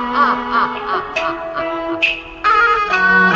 啊啊啊啊啊啊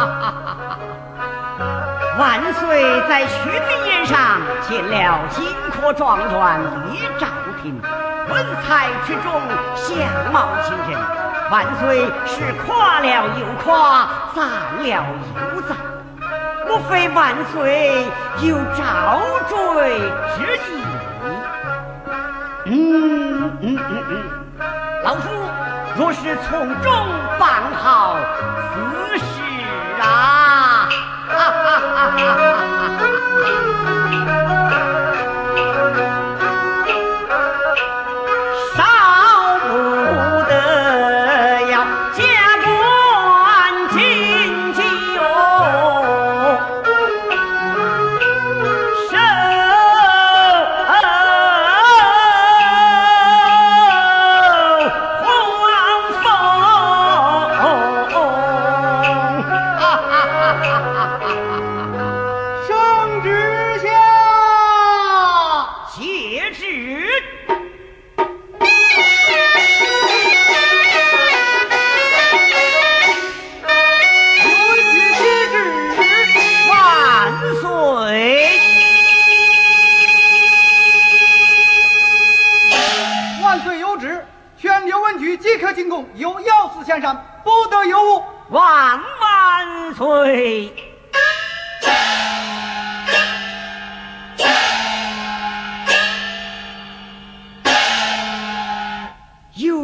万岁在巡宴上见了金科状元李兆平，文采出众，相貌惊人。万岁是夸了又夸，赞了又赞。莫非万岁有招赘之意？嗯嗯嗯嗯，老夫若是从中办好，此事。陛下，接旨。刘文举接旨，万岁。万岁有旨，宣刘文举即刻进宫，由要司前山，不得有误。万万岁。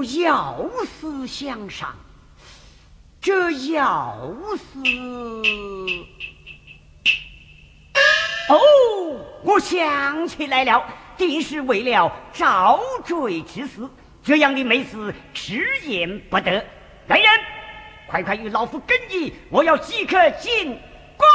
向上，这要死！哦，我想起来了，定是为了招赘之死。这样的美事，迟延不得。来人，快快与老夫更衣，我要即刻进宫。